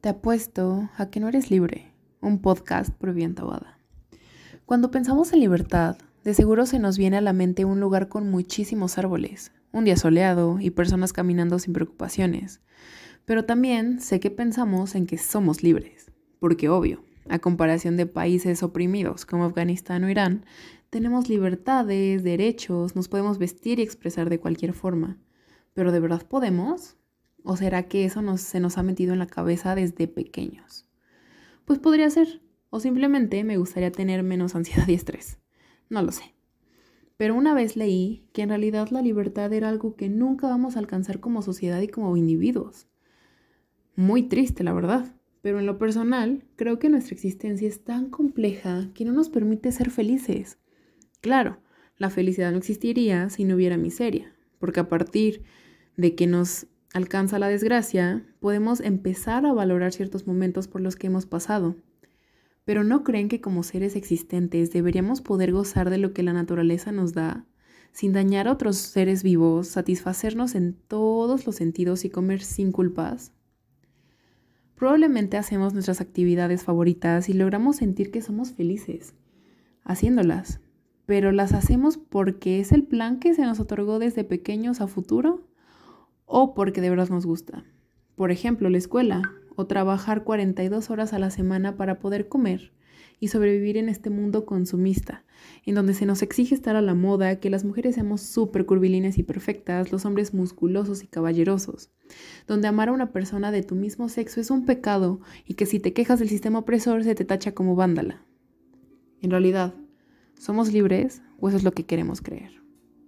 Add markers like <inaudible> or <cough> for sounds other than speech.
Te apuesto a que no eres libre, un podcast por bien Cuando pensamos en libertad, de seguro se nos viene a la mente un lugar con muchísimos árboles, un día soleado y personas caminando sin preocupaciones. Pero también sé que pensamos en que somos libres, porque obvio, a comparación de países oprimidos como Afganistán o Irán, tenemos libertades, derechos, nos podemos vestir y expresar de cualquier forma. ¿Pero de verdad podemos? ¿O será que eso nos, se nos ha metido en la cabeza desde pequeños? Pues podría ser. O simplemente me gustaría tener menos <laughs> ansiedad y estrés. No lo sé. Pero una vez leí que en realidad la libertad era algo que nunca vamos a alcanzar como sociedad y como individuos. Muy triste, la verdad. Pero en lo personal, creo que nuestra existencia es tan compleja que no nos permite ser felices. Claro, la felicidad no existiría si no hubiera miseria, porque a partir de que nos alcanza la desgracia, podemos empezar a valorar ciertos momentos por los que hemos pasado. Pero ¿no creen que como seres existentes deberíamos poder gozar de lo que la naturaleza nos da, sin dañar a otros seres vivos, satisfacernos en todos los sentidos y comer sin culpas? Probablemente hacemos nuestras actividades favoritas y logramos sentir que somos felices haciéndolas, pero las hacemos porque es el plan que se nos otorgó desde pequeños a futuro o porque de verdad nos gusta. Por ejemplo, la escuela o trabajar 42 horas a la semana para poder comer y sobrevivir en este mundo consumista, en donde se nos exige estar a la moda, que las mujeres seamos súper curvilíneas y perfectas, los hombres musculosos y caballerosos, donde amar a una persona de tu mismo sexo es un pecado y que si te quejas del sistema opresor se te tacha como vándala. En realidad, ¿somos libres o eso es lo que queremos creer?